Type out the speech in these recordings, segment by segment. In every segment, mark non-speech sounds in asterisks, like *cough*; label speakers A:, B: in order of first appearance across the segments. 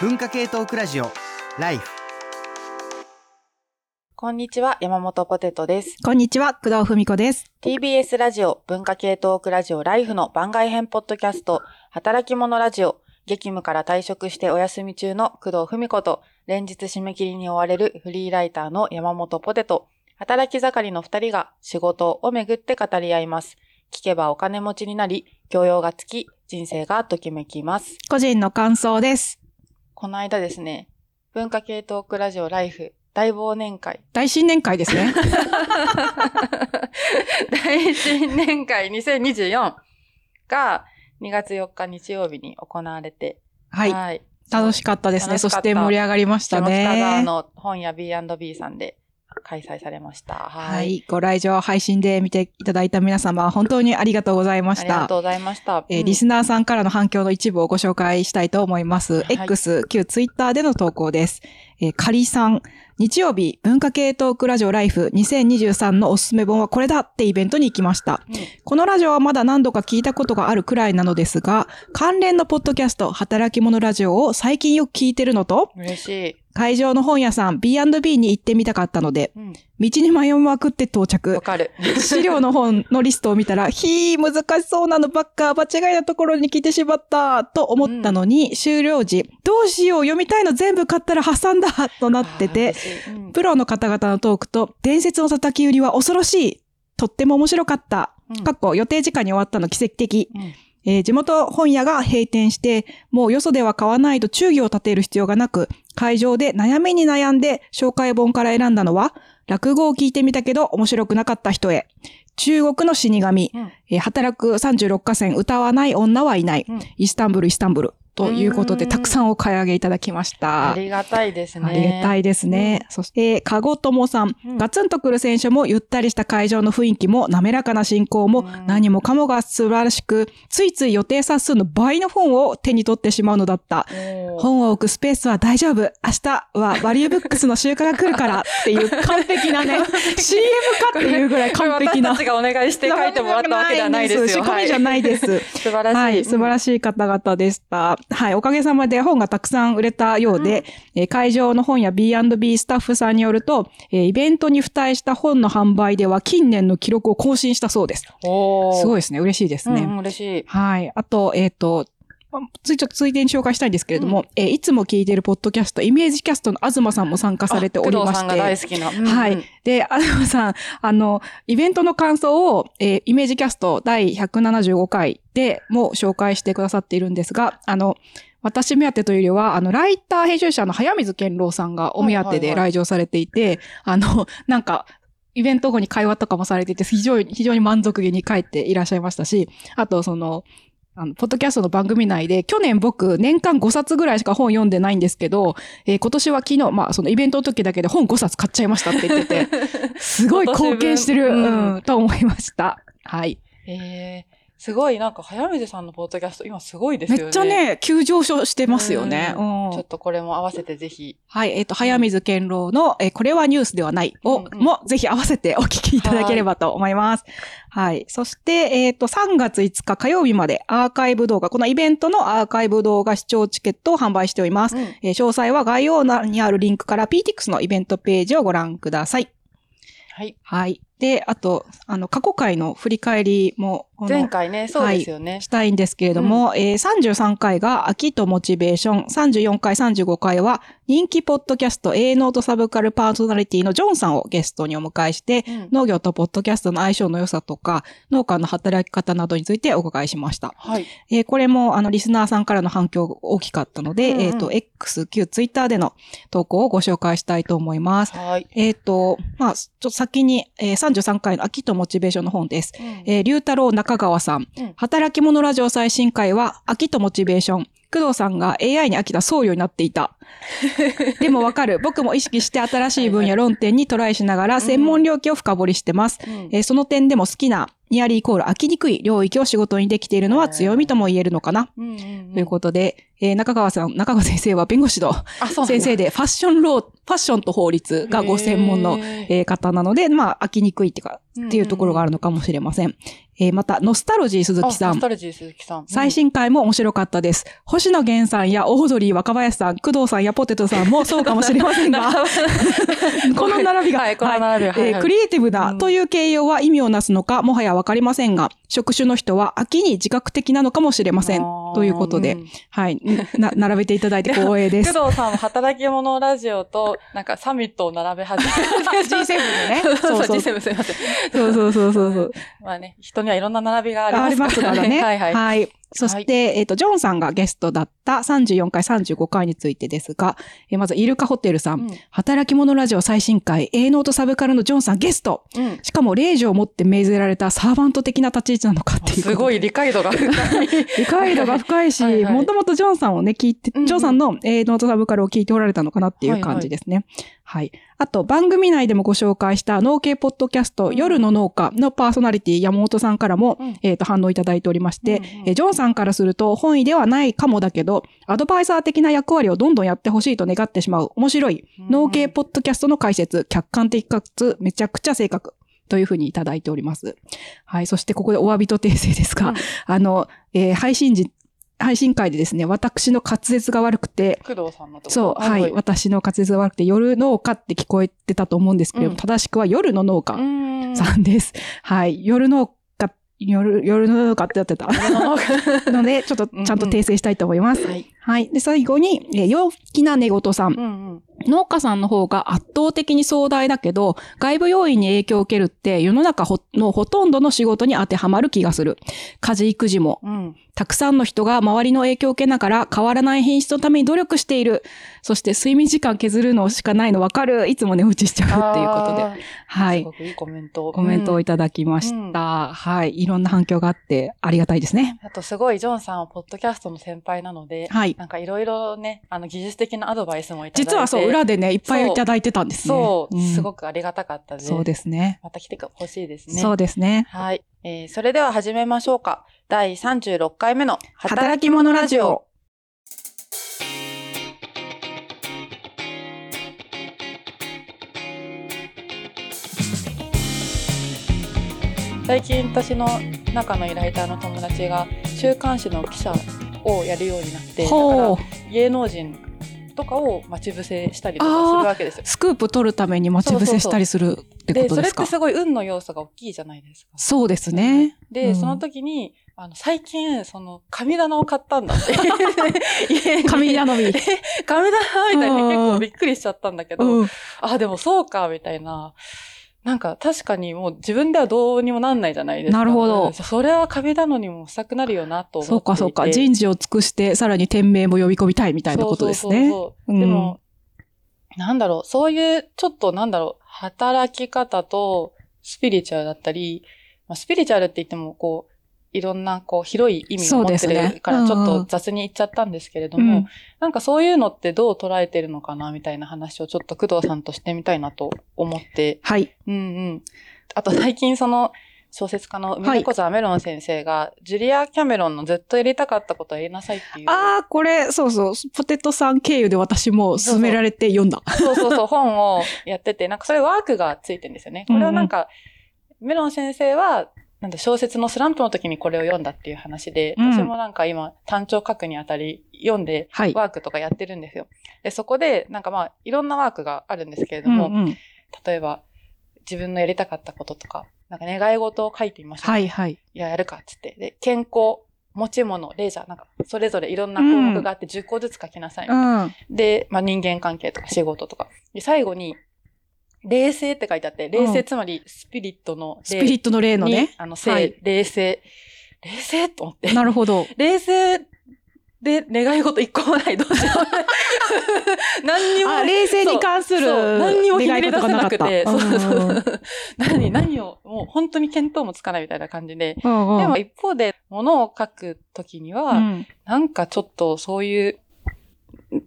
A: 文化系トークラジオライフ
B: こんにちは、山本ポテトです。
C: こんにちは、工藤文子です。
B: TBS ラジオ、文化系トークラジオライフの番外編ポッドキャスト、働き者ラジオ、激務から退職してお休み中の工藤文子と、連日締め切りに追われるフリーライターの山本ポテト、働き盛りの二人が仕事をめぐって語り合います。聞けばお金持ちになり、教養がつき、人生がときめきます。
C: 個人の感想です。
B: この間ですね、文化系トークラジオライフ大忘年会
C: 大新年会ですね。*laughs*
B: 大新年会2024が2月4日日曜日に行われて、
C: はい。楽しかったですね。そして盛り上がりました
B: 下北沢
C: ね。
B: の本屋 B&B さんで開催されました。は。
C: はいい。ご来場配信で見ていただいた皆様、本当にありがとうございました。
B: ありがとうございました。
C: えー
B: うん
C: リスナーさんからの反響の一部をご紹介したいと思います。
B: はい
C: X、旧 Twitter での投稿です。えー、カリさん、日曜日、文化系トークラジオライフ2023のおすすめ本はこれだってイベントに行きました。
B: うん
C: このラジオはまだ何度か聞いたことがあるくらいなのですが、関連のポッドキャスト、働き者ラジオを最近よく聞いてるのと、
B: 嬉しい。
C: 会場の本屋さん B&B に行ってみたかったので、
B: うん。
C: 道に迷いまくって到
B: わ
C: 着。
B: かる。*laughs*
C: 資料の本のリストを見たら、*laughs* ひー、難しそうなのばっか、間違いなところに来てしまった、と思ったのに、終了時、どうしよう、読みたいの全部買ったら挟んだ、となってて、
B: うん
C: プロの方々のトークと、伝説の叩き売りは恐ろしい。とっても面白かった。
B: うん
C: かっこ予定時間に終わったの奇跡的。
B: うん
C: えー地元本屋が閉店して、もうよそでは買わないと忠義を立てる必要がなく、会場で悩みに悩んで紹介本から選んだのは、落語を聞いてみたけど面白くなかった人へ。中国の死神、
B: うん
C: えー働く36河川歌わない女はいない。
B: うん
C: イスタンブル、イスタンブル。ということで、
B: うん
C: たくさんお買い上げいただきました。
B: ありがたいですね。
C: ありがたいですね。そして、かごともさん。
B: うん
C: ガツンとくる選手もゆったりした会場の雰囲気も滑らかな進行も
B: うん
C: 何もかもが素晴らしく、ついつい予定冊数の倍の本を手に取ってしまうのだった。本を置くスペースは大丈夫。明日はバリューブックスの集荷が来るからっていう完璧なね、*laughs* CM かっていうぐらい完璧な。
B: 私たちがお願いして書いてもらったわけではないですよ。
C: 仕込みじゃないです。
B: はい素晴らしい。
C: はい、素晴ら
B: し
C: しい方々でした。はい、おかげさまで本がたくさん売れたようで、えー会場の本や B&B スタッフさんによると、えーイベントに付帯した本の販売では近年の記録を更新したそうです。
B: おー
C: すごいですね。嬉しいですね。
B: うんうん嬉しい。
C: はい。あと、えっ、と、まついちょっとついでに紹介したいんですけれども、えーいつも聞いているポッドキャスト、イメージキャストの東さんも参加されておりまして。
B: あ工藤さんが大好きな。うんうん
C: はい。で、東さん、あの、イベントの感想を、えーイメージキャスト第175回でも紹介してくださっているんですが、あの、私目当てというよりは、あの、ライター編集者の早水健郎さんがお目当てで来場されていて、あの、なんか、イベント後に会話とかもされていて、非常に、非常に満足げに帰っていらっしゃいましたし、あと、その、あの、ポッドキャストの番組内で、去年僕、年間5冊ぐらいしか本読んでないんですけど、えー今年は昨日、まあ、そのイベントの時だけで本5冊買っちゃいましたって言ってて、すごい貢献してる、うん、と思いました。はい。
B: えー、すごい、なんか、早水さんのポッドキャスト、今すごいですよね。
C: めっちゃね、急上昇してますよね。
B: う
C: うん
B: ちょっとこれも合わせてぜひ。
C: はい。えっ、と、早水健郎の、えーこれはニュースではないを、
B: うんうん
C: も、ぜひ合わせてお聞きいただければと思います。はい。そして、えっ、と、3月5日火曜日までアーカイブ動画、このイベントのアーカイブ動画視聴チケットを販売しております。
B: うん
C: えー詳細は概要欄にあるリンクから PTX のイベントページをご覧ください。
B: はい。
C: はい。で、あと、あの、過去回の振り返りも、
B: 前回ね、そうですよね。
C: したいんですけれども、えー33回が秋とモチベーション、34回、35回は人気ポッドキャスト A ノートサブカルパーソナリティのジョンさんをゲストにお迎えして、
B: うん
C: 農業とポッドキャストの相性の良さとか、農家の働き方などについてお伺いしました。
B: はい。
C: えーこれも、あの、リスナーさんからの反響が大きかったので、
B: うんうん
C: えっ、と、X、旧 Twitter での投稿をご紹介したいと思います。
B: はい。
C: えっ、と、まあ、ちょっと先に、えー33回の秋とモチベーションの本です。
B: うん
C: えー、龍太郎中川さん。
B: うん
C: 働き者ラジオ最新回は、秋とモチベーション。工藤さんが AI に飽きた僧侶になっていた。*laughs* でもわかる。僕も意識して新しい分野論点にトライしながら専門領域を深掘りしてます。
B: うん
C: えーその点でも好きなニアリーイコール飽きにくい領域を仕事にできているのは強みとも言えるのかな。
B: うんうんうん。
C: ということで、えー中川さん、中川先生は弁護士の *laughs* 先生で、ファッションロー、ファッションと法律がご専門の、えー方なので、まあ、飽きにくいっていうか、っていうところがあるのかもしれません。えーまた、ノスタルジー鈴木さん
B: あノスタ。ルジー鈴木さん。
C: 最新回も面白かったです。星野源さんやオードリー若林さん、工藤さんやポテトさんもそうかもしれませんが、*laughs* この並びが、
B: はい、この並び
C: えークリエイティブな
B: うん
C: という形容は意味をなすのか、もはやわかりませんが、職種の人は秋に自覚的なのかもしれません。ということで、
B: ん
C: はい。な、並べていただいて光栄です。*laughs*
B: 工藤さんも働き者ラジオと、なんかサミットを並べ始めて。*laughs*
C: G7 でね
B: そうそう、
C: そうそう
B: G7 すいません。
C: そうそうそうそうそう。
B: まあね、人にはいろんな並びがあり
C: あり
B: ますかね。
C: ますかららね。
B: はいはい。
C: そして、えっ、と、ジョンさんがゲストだった34回、35回についてですが、えーまず、イルカホテルさん。
B: うん
C: 働き者ラジオ最新回、営農とサブカルのジョンさんゲスト。
B: うん。
C: しかも、令状を持って命ぜられたサーバント的な立ち位置なのかっていう。
B: すごい理解度が深い。*laughs*
C: 理解度が深いし、*laughs*
B: はいはい
C: もともとジョンさんをね、聞いて、
B: うんうん
C: ジョンさんの、えーノートサブカルを聞いておられたのかなっていう感じですね。はい、あと、番組内でもご紹介した農系ポッドキャスト、
B: うん
C: 夜の農家のパーソナリティ山本さんからも、
B: うん
C: えっ、と、反応いただいておりまして、
B: うんうん
C: えージョンさんからすると本意ではないかもだけど、アドバイザー的な役割をどんどんやってほしいと願ってしまう面白い
B: うん
C: 農系ポッドキャストの解説、客観的かつめちゃくちゃ正確。というふうにいただいております。はい。そしてここでお詫びと訂正ですが、
B: うん
C: あの、えー配信時、配信会でですね、私の滑舌が悪くて、
B: 工藤さんのとこ
C: そう、はい、私の滑舌が悪くて、夜農家って聞こえてたと思うんですけれども、
B: うん
C: 正しくは夜の農
B: う
C: 家
B: ん。
C: さんです。はい、夜農家、夜、夜の農家ってやってた。ので、ちょっとちゃんと訂正したいと思います。
B: はい。
C: はい。で、最後に、えー陽気な寝言さん。
B: うんうん。
C: 農家さんの方が圧倒的に壮大だけど、外部要因に影響を受けるって世の中ほのほとんどの仕事に当てはまる気がする。家事育児も、
B: うん。
C: たくさんの人が周りの影響を受けながら変わらない品質のために努力している。そして睡眠時間削るのしかないの分かる。いつも寝落ちしちゃうっていうことで。はい
B: すご。くいいコメント。
C: コメントをい
B: た
C: ただきました。はい。いろんな反響があってありがたいですね。
B: あとすごい、ジョンさんはポッドキャストの先輩なので、
C: はい。
B: なんかいろいろね、あの技術的なアドバイスもいただいて。
C: 実はそう、裏でね、いっぱいいただいてたんですね。
B: そう、
C: ん
B: すごくありがたかったです。
C: そうですね。
B: また来てほしいですね。
C: そうですね。
B: はい。えーそれでは始めましょうか。第36回目の
C: 働き者ラジオ。
B: 最近私の仲のライターの友達が週刊誌の記者をやるようになって、だから芸能人とかを待ち伏せしたりとかするわけですよ。
C: スクープ取るために待ち伏せしたりするってこ
B: で、それっ
C: とですか
B: てすごい運の要素が大きいじゃないですか。
C: そうですね。
B: で、
C: うん
B: その時に、あの、最近、その、神棚を買ったんだって。*laughs*
C: 神頼み。*laughs*
B: 神棚みたいに
C: うん
B: 結構びっくりしちゃったんだけど、
C: うん。
B: あ、でもそうか、みたいな。なんか確かにもう自分ではどうにもなんないじゃないですか。
C: なるほど
B: うんそれは壁なのにもしたくなるよなと思って。
C: そうかそうか。人事を尽くして、さらに店名も呼び込みたいみたいなことですね。
B: そうそうそうそうでも、なんだろう、そういう、ちょっとなんだろう、働き方とスピリチュアルだったり、まあ、スピリチュアルって言っても、こう、いろんな、こう、広い意味を持ってるから、ちょっ
C: うんうん
B: と雑に言っちゃったんですけれど
C: うん
B: も、なんかそういうのってどう捉えてるのかな、みたいな話をちょっと工藤さんとしてみたいなと思って、
C: はい。
B: うんうん。あと最近その、小説家の梅子沢メロン先生が、ジュリア・キャメロンのずっとやりたかったことをやりなさいっていう。
C: ああ、これ、そうそう。ポテトさん経由で私も勧められて読んだ。
B: そうそうそう、本をやってて、なんかそれワークがついてるんですよね。これはなんか、メロン先生は、なんだ、小説のスランプの時にこれを読んだっていう話で、
C: うん
B: 私もなんか今、単調書くにあたり、読んで、
C: はい。
B: ワークとかやってるんですよ。で、そこで、なんかまあ、いろんなワークがあるんですけれども、
C: うんうん。
B: 例えば、自分のやりたかったこととか、なんか願い事を書いてみましょう。
C: はいはい。
B: いや、やるか、つって。で、健康、持ち物、レジャー、なんか、それぞれいろんな項目があって10個ずつ書きなさい。
C: うん。
B: で、まあ、人間関係とか仕事とか。で、最後に、冷静って書いてあって、冷静、
C: うん
B: つまりスピリットの
C: スピリットの例の
B: に
C: ね。
B: あの、静、
C: はい
B: 冷静。冷静と思って。
C: なるほど。*laughs*
B: 冷静で願い事一個もない。どうしよう。*laughs* 何にも。
C: あ、冷静に関する
B: 何にもひねり出せなくて。そうそうそう。*laughs* 何、何を、もう本当に見当もつかないみたいな感じで。でも一方で、物を書くときには、
C: うん
B: なんかちょっとそういう、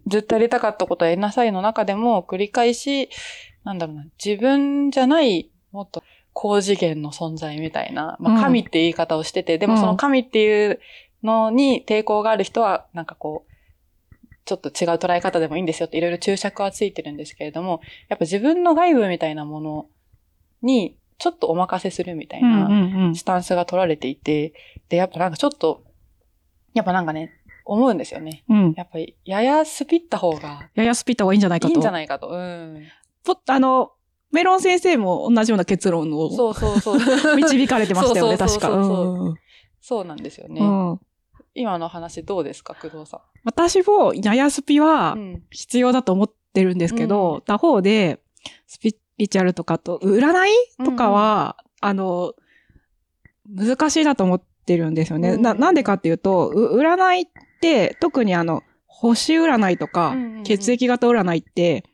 B: ずっとやりたかったことをやりなさいの中でも繰り返し、なんだろうな、自分じゃない、もっと高次元の存在みたいな、ま
C: うん
B: あ神って言い方をしてて、でもその神っていうのに抵抗がある人は、なんかこう、ちょっと違う捉え方でもいいんですよっていろいろ注釈はついてるんですけれども、やっぱ自分の外部みたいなものにちょっとお任せするみたい
C: うんう
B: なんスタンスが取られていて、で、やっぱなんかちょっと、やっぱなんかね、思うんですよね。
C: うん。うん。
B: やっぱり、ややスピった方が
C: ややスピった方がいいんじゃないかと。
B: いいんじゃないかと。うん。
C: ぽあの、メロン先生も同じような結論を
B: そうそうそう。*laughs*
C: 導かれてましたよね、確か。
B: そうなんですよね。
C: うん
B: 今の話どうですか、工藤さ
C: 私も、ややスピは
B: ん。うん。
C: 必要だと思ってるんですけど、
B: うん
C: 他方で、スピリチュアルとかと、占いとかは、あの、難しいなと思ってるんですよね。
B: うん
C: な、なんでかっていうと、う占いって、特にあの、星占いとか、
B: うんうんうん
C: 血液型占いって、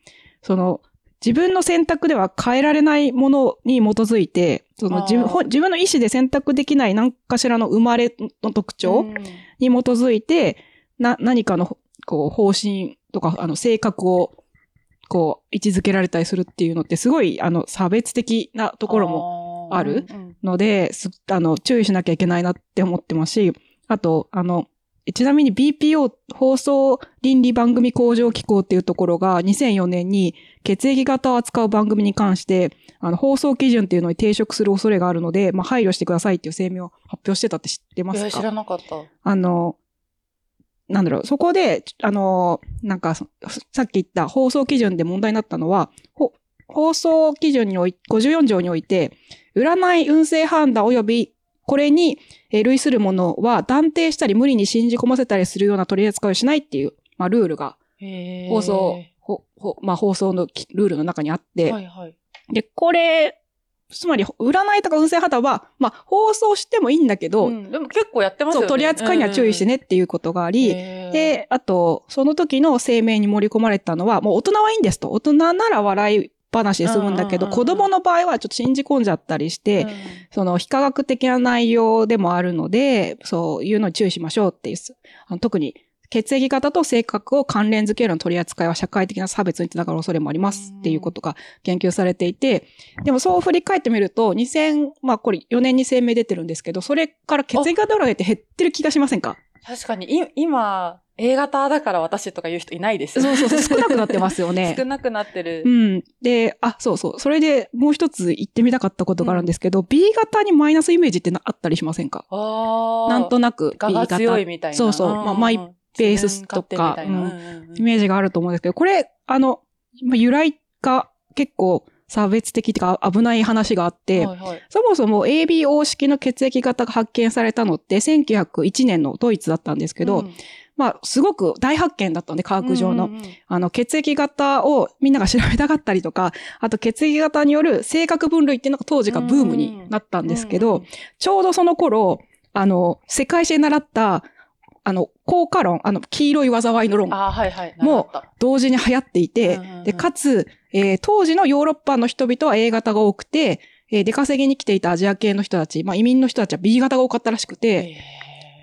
C: その、自分の選択では変えられないものに基づいて、その自分自分の意思で選択できない何かしらの生まれの特徴、
B: うん。
C: に基づいて、な、何かの、こう、方針とか、あの、性格を、こう、位置づけられたりするっていうのって、すごい、あの、差別的なところも
B: も
C: あるので、す、あの、注意しなきゃいけないなって思ってますし、あと、あの、ちなみに BPO 放送倫理番組向上機構っていうところが2004年に血液型を扱う番組に関して、あの、放送基準っていうのに抵触する恐れがあるので、まあ、配慮してくださいっていう声明を発表してたって知ってますか？
B: いや知らなかった。
C: あの、なんだろう、そこで、あの、なんか、そさっき言った放送基準で問題になったのは、ほ放送基準におい、54条において、占い運勢判断及び、これにえー類するものは断定したり無理に信じ込ませたりするような取り扱いをしないっていう、まあ、ルールが放
B: 放
C: 送、ほほまあ、放送のきルールの中にあって、
B: はいはい。
C: で、これ、つまり、占いとか運勢判断は、まあ、放送してもいいんだけど、
B: うんでも結構やってますよね。
C: そう、取り扱いには注意してねっていうことがあり、
B: で、
C: で、あと、その時の声明に盛り込まれたのは、もう大人はいいんですと。大人なら笑い話で済むんだけど、
B: うんうんうんうん。
C: 子供の場合はちょっと信じ込んじゃったりして、
B: うん。
C: その非科学的な内容でもあるので、そういうのに注意しましょうっていう、あの特に血液型と性格を関連づけるような取り扱いは社会的な差別につながる恐れもありますっていうことが研究されていて、でもそう振り返ってみると、2000、まあこれ4年に声明出てるんですけど、それから血液型占いって減ってる気がしませんか？
B: 確かに、い今、A 型だから私とか言う人いないですよ
C: そうそうそう、少なくなってますよね。*laughs*
B: 少なくなってる
C: う。ん。で、あ、そうそう。それでもう一つ言ってみたかったことがあるんですけど、B 型にマイナスイメージってなあったりしませんか？
B: ああ。
C: なんとなく B
B: 我が
C: 型
B: 強いみたいな。
C: そうそうまあマイベースとかうんイメージがあると思うんですけど、これ、あの、まあ由来が結構差別的っていうか危ない話があって、
B: はいはい。
C: そもそも ABO 式の血液型が発見されたのって1901年のドイツだったんですけど、
B: うん。
C: まあ、すごく大発見だったんで、科学上の。
B: うんうんうん。
C: あの、血液型をみんなが調べたかったりとか、あと血液型による性格分類っていうのが当時がブームになったんですけど、
B: うんうん
C: ちょうどその頃、あの、世界史で習った、あの、効果論、あの、黄色い災いの論。も同時に流行っていて、で、かつ、えー当時のヨーロッパの人々は A 型が多くて、えー出稼ぎに来ていたアジア系の人たち、まあ移民の人たちは B 型が多かったらしくて、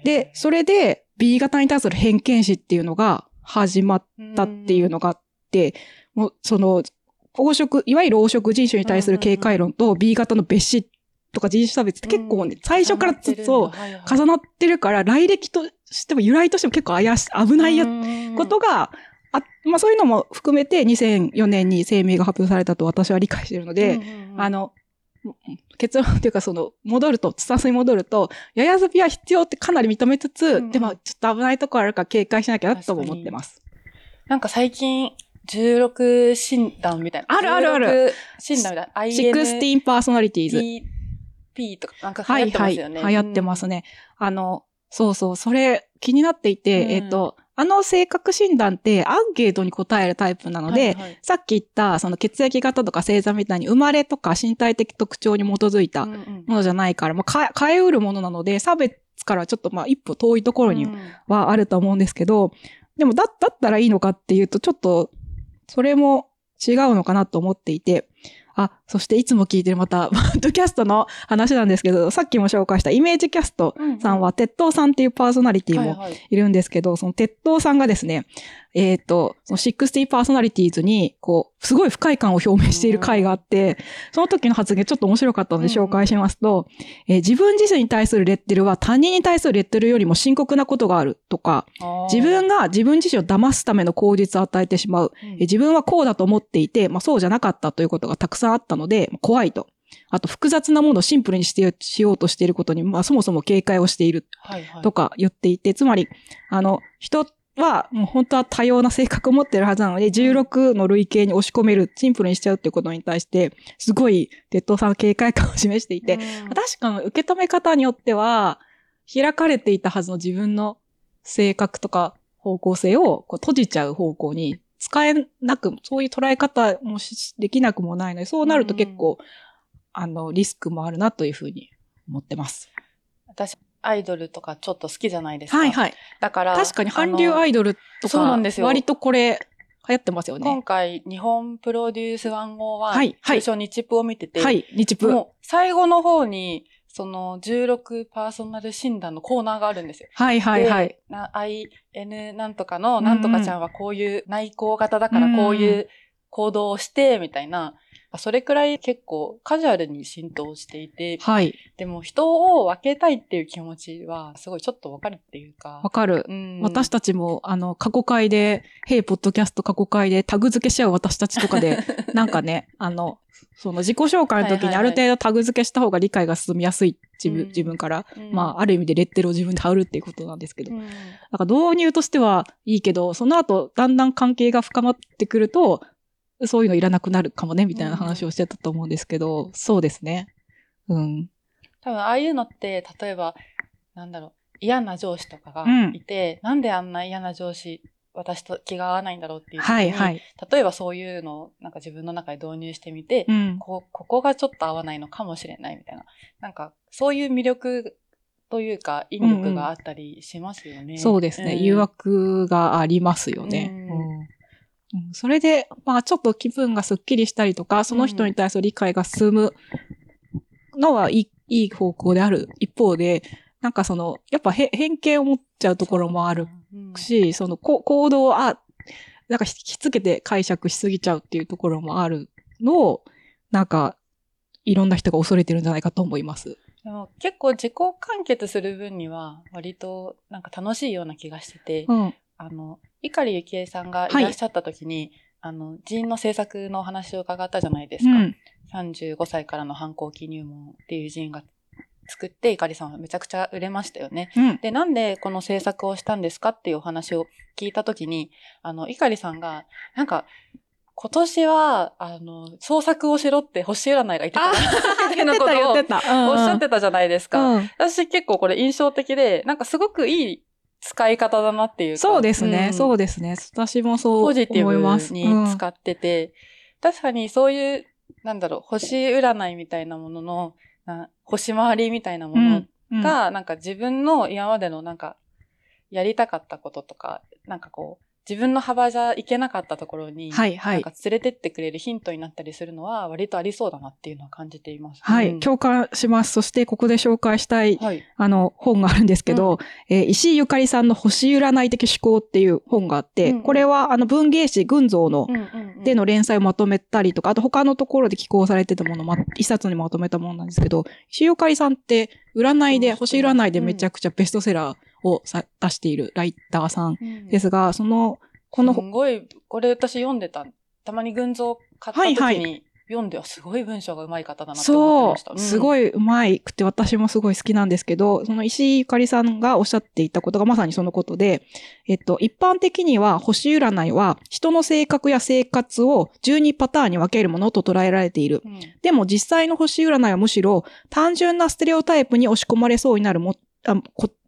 C: で、それで B 型に対する偏見視っていうのが始まったっていうのがあって、もうその、黄色、いわゆる黄色人種に対する警戒論と B 型の別視とか人種差別って結構ね、最初からずっと重なってるから、来歴としても由来としても結構怪し、危ないやことが、あまあそういうのも含めて2004年に声明が発表されたと私は理解しているので、あの、結論っていうかその、戻ると、スタンスに戻ると、ややずびは必要ってかなり認めつつ、
B: うん
C: でもちょっと危ないところあるから警戒しなきゃなとも思ってます。
B: なんか最近、16診断みたいな。
C: あるあるある
B: 16診断みたいな。INTP
C: 16パーソナリティーズ。
B: とか、なんか流行ってますよね。
C: はいはい。流行ってますね。あの、そうそう、それ気になっていて、
B: うん
C: えっ、と、あの性格診断ってアンケートに答えるタイプなので、
B: はいはい。
C: さっき言ったその血液型とか星座みたいに生まれとか身体的特徴に基づいた
B: うんうん。
C: ものじゃないから、まあ、変えうるものなので、差別からちょっとまあ一歩遠いところに
B: うん
C: はあると思うんですけど、でもだ、だったらいいのかっていうと、ちょっと、それも違うのかなと思っていて、あ、そしていつも聞いてるまた、*laughs* ポッドキャストの話なんですけど、さっきも紹介したイメージキャストさんは、鉄塔さんっていうパーソナリティも
B: はい
C: るんですけど、その鉄塔さんがですね、えっ、と、その60パーソナリティーズに、こう、すごい不快感を表明している回があって、その時の発言ちょっと面白かったので紹介しますと、えー自分自身に対するレッテルは他人に対するレッテルよりも深刻なことがあるとか、自分が自分自身を騙すための口実を与えてしまう。
B: うん。
C: え自分はこうだと思っていて、まあそうじゃなかったということがたくさんあったので、怖いと。あと複雑なものをシンプルにしてしようとしていることに、まあそもそも警戒をしている
B: はいはい。
C: とか言っていて、つまり、あの、人はもう本当は多様な性格を持ってるはずなので、16の類型に押し込める、シンプルにしちゃうっていうことに対して、すごい、鉄道さんは警戒感を示していて、
B: うん
C: 確かに受け止め方によっては、開かれていたはずの自分の性格とか方向性をこう閉じちゃう方向に使えなく、そういう捉え方もしできなくもないので、そうなると結構、あの、リスクもあるなというふうに思ってます。
B: 私、アイドルとかちょっと好きじゃないですか。
C: はいはい。
B: だから、
C: 確かに韓流アイ
B: ド
C: ドルと
B: そう
C: か、
B: なんですよ
C: 割とこれ、流行ってますよ
B: 今
C: ね。
B: 回、日本プロデュース101、
C: はいはい
B: 通称日プを見てて、
C: はい、日プ。
B: もう最後の方に、その16パーソナル診断のコーナーがあるんですよ。
C: はいはいはい。
B: でな IN なんとかのなんとかちゃんはこういう内向型だからこういう行動をして、みたいな、それくらい結構カジュアルに浸透していて、
C: はい。
B: でも人を分けたいっていう気持ちはすごいちょっとわかるっていうか
C: わ。かる。
B: うん
C: 私たちも、あの、過去回で、ヘイポッドキャスト過去回でタグ付けし合う私たちとかで、*laughs* なんかね、あの、その自己紹介の時にある程度タグ付けした方が理解が進みやすい自分,、
B: うん
C: 自分から、
B: うん
C: まあ、ある意味でレッテルを自分で貼るっていうことなんですけど。
B: うん
C: なんか導入としてはいいけど、その後、だんだん関係が深まってくると、そういうのいらなくなるかもね、みたいな話をしてたと思うんですけど、そうですね。うん。
B: 多分ああいうのって、例えば、なんだろう、嫌な上司とかが
C: うん
B: いて、なんであんな嫌な上司、私と気が合わないんだろうっていう
C: はいはい。
B: 例えばそういうのをなんか自分の中で導入してみて、
C: うん。
B: こここがちょっと合わないのかもしれないみたいな。なんか、そういう魅力というか、引力があったりしますよね。
C: そうですね。
B: ん
C: 誘。惑がありますよね。
B: うん
C: それで、まあちょっと気分がスッキリしたりとか、その人に対する理解が進むのはいいいい方向である一方で、なんかその、やっぱへ偏見を持っちゃうところもある
B: うん。
C: し、そのこ行動を、あ、なんかひきつけて解釈しすぎちゃうっていうところもあるのを、なんか、いろんな人が恐れてるんじゃないかと思います。
B: でも結構自己完結する分には、割となんか楽しいような気がしてて、
C: うん。
B: あの、碇幸恵さんがいらっしゃった時に、あの、人の制作のお話を伺ったじゃないですか。
C: うん。
B: 35歳からの反抗期入門っていう人が作って、碇さんはめちゃくちゃ売れましたよね。
C: うん。
B: で、なんでこの制作をしたんですかっていうお話を聞いた時に、あの、碇さんが、なんか、今年は、あの、創作をしろって星占いが言ってたな *laughs* みたいなことを
C: 言ってた、
B: おっしゃってたじゃないですか。
C: うん。
B: 私結構これ印象的で、なんかすごくいい使い方だなっていうか。
C: そうですね、
B: ん
C: そうですね。私もそう
B: ポジティ
C: 思います。
B: ブに使ってて、確かにそういう、なんだろう、星占いみたいなものの、な星回りみたいなもの
C: うん
B: が、なんか自分の今までのなんか、やりたかったこととか、なんかこう、自分の幅じゃいけなかったところに、
C: はいはい。
B: なんか連れてってくれるヒントになったりするのは、割とありそうだなっていうのは感じています。
C: はい、
B: うん。
C: 共感します。そしてここで紹介したい、
B: はい。
C: あの、本があるんですけど、えー石井ゆかりさんの星占い的思考っていう本があって、
B: うんうん。
C: これはあの文芸誌群像の、
B: うんうんうん。
C: での連載をまとめたりとか、あと他のところで寄稿されてたものをま一冊にまとめたものなんですけど、石井ゆかりさんって占いで、
B: うん
C: 星占いでめちゃくちゃベストセラーをさ出しているライターさん
B: うん
C: ですが、その、この
B: すごい、これ私読んでた。たまに群像買った時
C: はい
B: に読んで、すごい文章が上手い方だなって思って
C: そ
B: ました。
C: う、すご
B: い。
C: い上手いくて私もすごい好きなんですけど、その石井ゆかりさんがおっしゃっていたことがまさにそのことで、えっと、一般的には星占いは人の性格や生活を12パターンに分けるものと捉えられている。
B: うん
C: でも実際の星占いはむしろ単純なステレオタイプに押し込まれそうになるも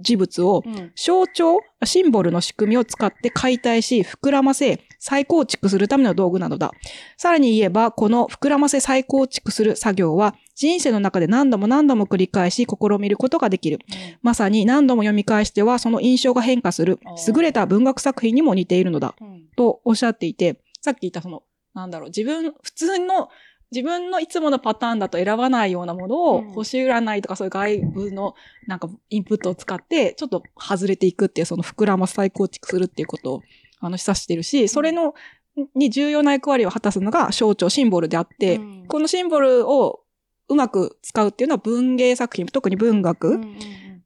C: 事物を
B: うん
C: 象徴、シンボルの仕組みを使って解体し、膨らませ、再構築するための道具なのだ。さらに言えば、この膨らませ再構築する作業は、人生の中で何度も何度も繰り返し試みることができる。まさに何度も読み返しては、その印象が変化する優れた文学作品にも似ているのだ。
B: うん
C: とおっしゃっていて、さっき言ったその、なんだろう、自分、普通の、自分のいつものパターンだと選ばないようなものを、
B: うん。
C: 星占いとかそういう外部のなんかインプットを使って、ちょっと外れていくっていう、その膨らま再構築するっていうことを、あの、示唆してるし、それの、に重要な役割を果たすのが象徴、シンボルであって、
B: うん。
C: このシンボルをうまく使うっていうのは文芸作品、特に文学、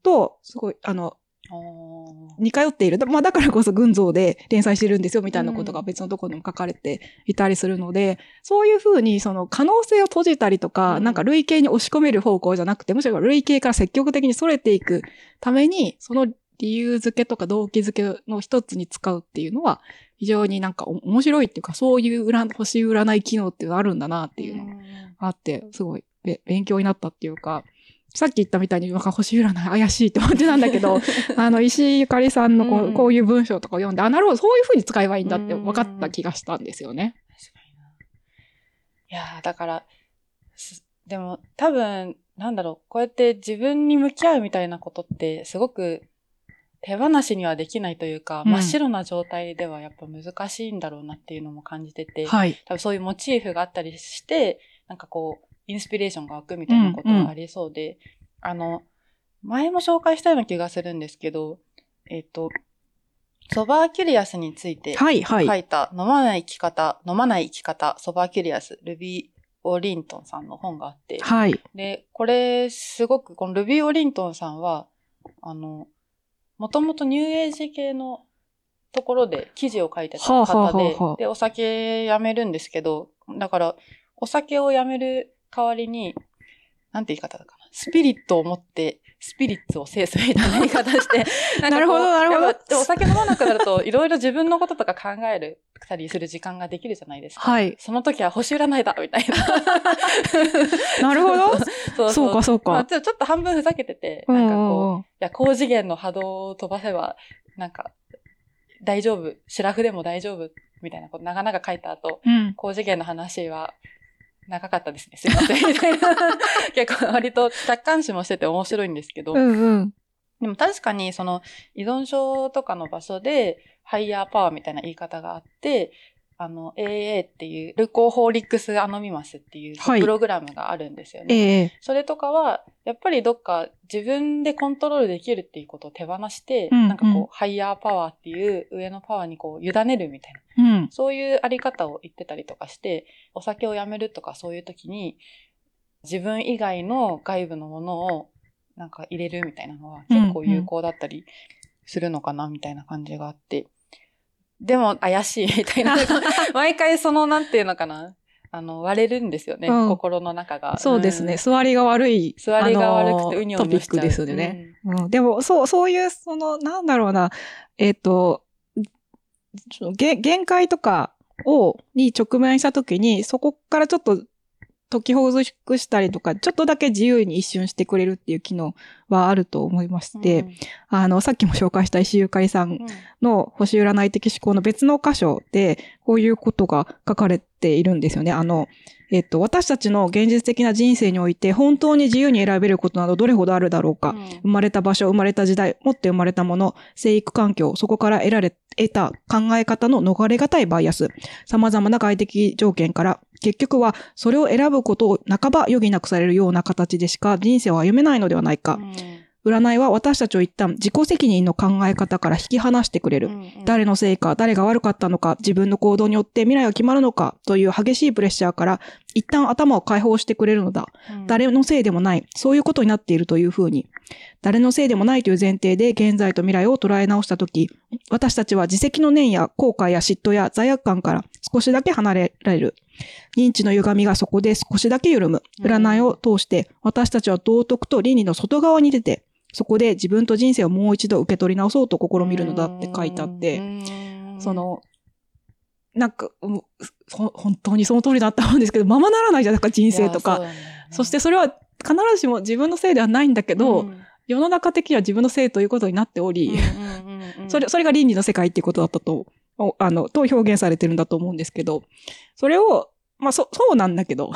C: と、すごい、あの、似通っている。だまあだからこそ群像で連載してるんですよみたいなことが別のところにも書かれていたりするので、そういうふうにその可能性を閉じたりとか、
B: うん
C: なんか類型に押し込める方向じゃなくて、むしろ類型から積極的に逸れていくために、その理由付けとか動機付けの一つに使うっていうのは、非常になんかお面白いっていうか、そういう占星占い機能っていうのがあるんだなっていうのがあって、すごいべ勉強になったっていうか、さっき言ったみたいに、なんか星占い怪しいって思ってたんだけど、*laughs* あの、石井ゆかりさんのこう,、
B: うん
C: こういう文章とかを読んで、あ、なるほど、そういう風に使えばいいんだって分かった気がしたんですよね。
B: 確かにな。いやーだから、すでも多分、なんだろう、こうやって自分に向き合うみたいなことって、すごく手放しにはできないというか、
C: うん
B: 真っ白な状態ではやっぱ難しいんだろうなっていうのも感じてて、
C: はい。
B: 多分そういうモチーフがあったりして、なんかこう、インスピレーションが湧くみたいなことがありそうで、あの、前も紹介したような気がするんですけど、えっ、と、ソバーキュリアスについて
C: はい、はい。
B: 書いた、飲まない生き方、飲まない生き方、ソバーキュリアス、ルビー・ウォリントンさんの本があって、
C: はい。
B: で、これ、すごく、このルビー・ウォリントンさんは、あの、もともとニューエイジ系のところで記事を書いてた
C: はあはあ
B: 方で
C: はあはあ、
B: で、お酒やめるんですけど、だから、お酒をやめる代わりに、なんて言い方だかな。スピリットを持って、スピリッツを制すみたいな言い方して。*laughs* んかこう
C: なるほどなるほど
B: お酒飲まなくなると、いろいろ自分のこととか考える、たりする時間ができるじゃないですか。
C: はい。
B: その時は星占いだみたいな。*laughs*
C: なるほど。*laughs*
B: そう
C: そうか、そう
B: まあ
C: か。
B: ちょちょっと半分ふざけてて、
C: うん
B: なんかこう、いや、高次元の波動を飛ばせば、なんか、大丈夫、シラフでも大丈夫、みたいなこと、長々書いた後、
C: うん。
B: 高次元の話は、長かったですね。すいません。*laughs* 結構割と客観視もしてて面白いんですけど、
C: うんうん。
B: でも確かにその依存症とかの場所でハイヤーパワーみたいな言い方があって、あの AA っていう Alcoholics Anonymous っていう
C: はい
B: プログラムがあるんですよね。
C: ええ
B: それとかは、やっぱりどっか自分でコントロールできるっていうことを手放して、
C: うん
B: なんかこう、
C: うん
B: ハイヤーパワーっていう上のパワーにこう、委ねるみたいな、
C: うん。
B: そういうあり方を言ってたりとかして、お酒をやめるとかそういう時に、自分以外の外部のものをなんか入れるみたいなのは結構有効だったりするのかなみたいな感じがあって。でも怪しいみたいな。*laughs* 毎回そのなんていうのかな。あの、割れるんですよね。
C: うん
B: 心の中が。
C: そうですね。
B: ん
C: 座りが悪い。
B: 座りが悪くてうにょうにょしちゃう。
C: トピックですよね。うん、でも、そう、そういう、その、なんだろうな、えっ、と、ちょげ限界とかを、に直面したときに、そこからちょっと解きほぐしたりとか、ちょっとだけ自由に一瞬してくれるっていう機能はあると思いまし
B: うん。
C: て、あの、さっきも紹介した石井ゆかりさん
B: うん
C: の星占い的思考の別の箇所で、こういうことが書かれているんですよね。あの、えっと、私たちの現実的な人生において、本当に自由に選べることなどどれほどあるだろうか。
B: うん
C: 生まれた場所、生まれた時代、持って生まれたもの、生育環境、そこから得られ、得た考え方の逃れがたいバイアス、様々な外的条件から、結局はそれを選ぶことを半ば余儀なくされるような形でしか人生を歩めないのではないか。占いは私たちを一旦自己責任の考え方から引き離してくれる。誰のせいか、誰が悪かったのか、自分の行動によって未来が決まるのかという激しいプレッシャーから一旦頭を解放してくれるのだ。
B: うん
C: 誰のせいでもない、そういうことになっているというふうに、誰のせいでもないという前提で現在と未来を捉え直したとき、私たちは自責の念や後悔や嫉妬や罪悪感から少しだけ離れられる。認知の歪みがそこで少しだけ緩む。
B: うん
C: 占いを通して、私たちは道徳と倫理の外側に出て、そこで自分と人生をもう一度受け取り直そうと試みるのだって書いてあって、
B: うん
C: そ、の、なんか、本当にその通りだったんですけど、ままならないじゃないですか、人生とか。
B: そね
C: そしてそれは必ずしも自分のせいではないんだけど、
B: うん
C: 世の中的には自分のせいということになっており、それ、それが倫理の世界っていうことだったと、おあの、と表現されてるんだと思うんですけど、それを、まあ、そ、そうなんだけど、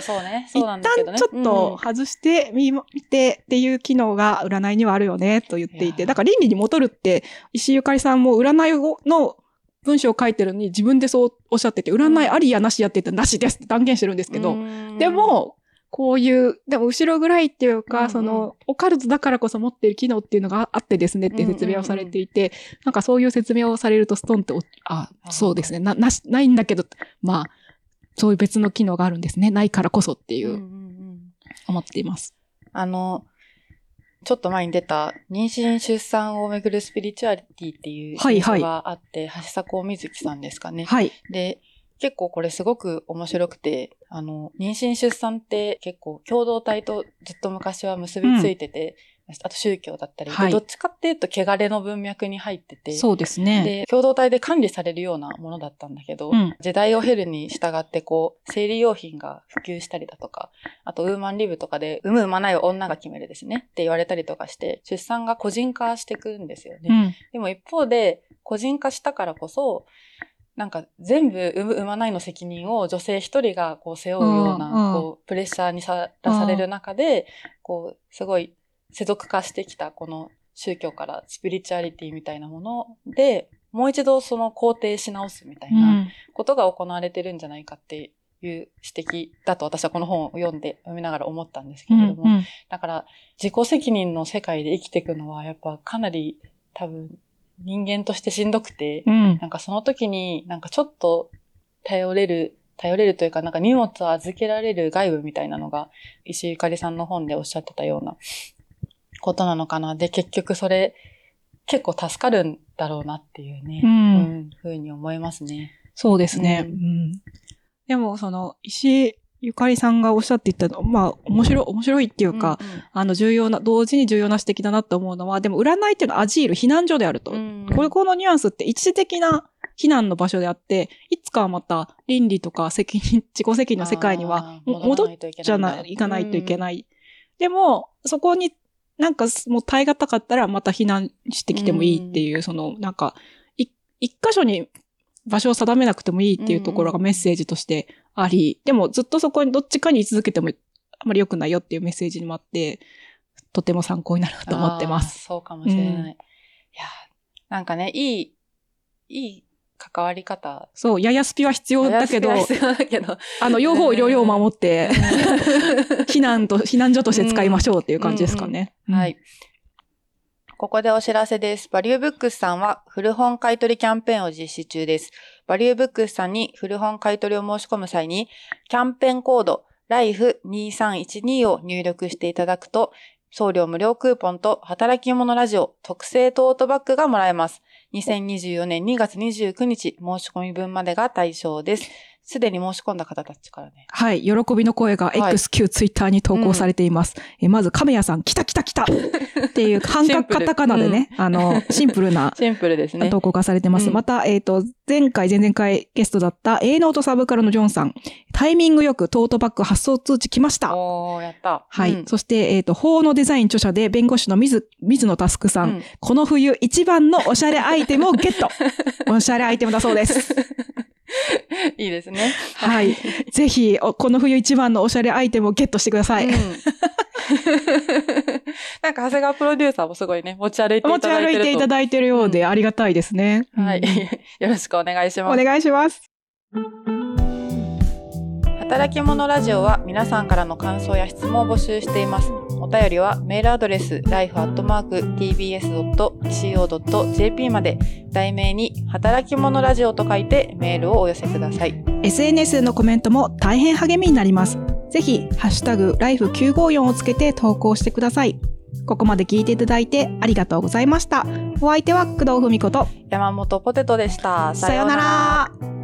B: そうね。
C: 一
B: そうなんだけどね。
C: 旦ちょっと外してみ、見てっていう機能が占いにはあるよね、と言っていて、
B: い
C: だから倫理に戻るって、石井ゆかりさんも占いをの文章を書いてるのに自分でそうおっしゃってて、占いありやなしやって言ってなしですって断言してるんですけど、
B: うん。
C: で、も、こういう、でも後ろぐらいっていうか、
B: うんうん。
C: その、オカルトだからこそ持っている機能っていうのがあってですねって説明をされていて、なんかそういう説明をされるとストンってお、あ、そうですね、な、なし、ないんだけど、まあ、そういう別の機能があるんですね。ないからこそっていうう、
B: んうんうん。
C: 思っています。
B: あの、ちょっと前に出た妊娠出産をめぐるスピリチュアリティっていう
C: はいはい
B: 書があって、橋迫瑞希さんですかね。
C: はい。
B: で、結構これすごく面白くて、あの、妊娠出産って結構共同体とずっと昔は結びついてて、あと宗教だったり、で
C: はい
B: どっちかっていうと汚れの文脈に入ってて、
C: そうですね。
B: で、共同体で管理されるようなものだったんだけど、
C: うん
B: 時代を経るに従ってこう、生理用品が普及したりだとか、あとウーマンリブとかで、産む産まないを女が決めるですねって言われたりとかして、出産が個人化していくんですよね。
C: うん。
B: でも一方で、個人化したからこそ、なんか全部産む産まないの責任を女性一人がこう背負うような、こうプレッシャーにさらされる中で、こうすごい世俗化してきたこの宗教からスピリチュアリティみたいなもので、もう一度その肯定し直すみたいうなんことが行われてるんじゃないかっていう指摘だと私はこの本を読んで読みながら思ったんですけれども、
C: うん
B: だから自己責任の世界で生きていくのはやっぱかなり多分人間としてしんどくて、
C: うん。
B: なんかその時になんかちょっと頼れる、頼れるというかなんか荷物を預けられる外部みたいなのが石井ゆかりさんの本でおっしゃってたようなことなのかな。で、結局それ結構助かるんだろうなっていうね、
C: う。
B: うんん、ふうに思いますね。
C: そうですね。
B: う
C: うんん。でも、その、石井ゆかりさんがおっしゃっていたの、まあ、面白い、面白いっていうか、あの、重要な、同時に重要な指摘だなと思うのは、でも、占いっていうのはアジール、避難所であると。
B: うん、
C: これ、このニュアンスって一時的な避難の場所であって、いつかはまた倫理とか責任、自己責任の世界には戻っ
B: らないといけ
C: じゃ
B: ない
C: い、行かないといけない。でも、そこになんかもう耐え難かったらまた避難してきてもいいっていう、そのなんか、い一箇所に場所を定めなくてもいいっていうところがメッセージとしてあり、でもずっとそこにどっちかに居続けてもあまり良くないよっていうメッセージにもあって、とても参考になるなと思ってます。
B: そうかもしれない。
C: うん
B: いや、なんかね、いい、いい関わり方。
C: そう、ややスピは必要だけど、
B: 必要だけど。
C: あの、両方両方守って、避難と、避難所として使いましょうっていう感じですかね。
B: は。い。ここでお知らせです。バリューブックスさんは古本買取キャンペーンを実施中です。バリューブックスさんに古本買取を申し込む際に、キャンペーンコード LIFE2312 を入力していただくと、送料無料クーポンと働き者ラジオ特製トートバッグがもらえます。2024年2月29日申し込み分までが対象です。すでに申し込んだ方たちからね。
C: はい。喜びの声が
B: はい
C: X、Q、ツイッターに投稿されています。えまず、亀谷さん、来た来た来たっていう、*laughs* 半角カタカナでね、あの、*laughs* シンプルな
B: シンプルですね。
C: 投稿がされてます。
B: うん
C: また、えっ、と、前回、前々回ゲストだった A ノートサブカルのジョンさん、タイミングよくトートバッグ発送通知来ました。
B: おー、やった。
C: はい。
B: うん
C: そして、えっ、と、法のデザイン著者で弁護士の水、水野佑さん,、
B: うん
C: この冬一番のおしゃれアイテムをゲット *laughs* おしゃれアイテムだそうです。*laughs*
B: いいですね。
C: はい。ぜひ、おこの冬一番のおしゃれアイテムをゲットしてください。
B: うん *laughs* なんか、長谷川プロデューサーもすごいね、持ち歩いてい
C: 持ち
B: ただいてると。
C: 歩いていただいてるようでありがたいですね。
B: はい。
C: う *laughs* ん
B: よろしくお願いします。
C: お願いします。
B: 働き者ラジオは皆さんからの感想や質問を募集しています。お便りはメールアドレス life.tbs.co.jp まで題名に働き者ラジオと書いてメールをお寄せください。
C: SNS のコメントも大変励みになります。ぜひ、ハッシュタグ、ライフ954をつけて投稿してください。ここまで聞いていただいてありがとうございました。お相手は工藤文子と、
B: 山本ポテトでした。
C: さようなら。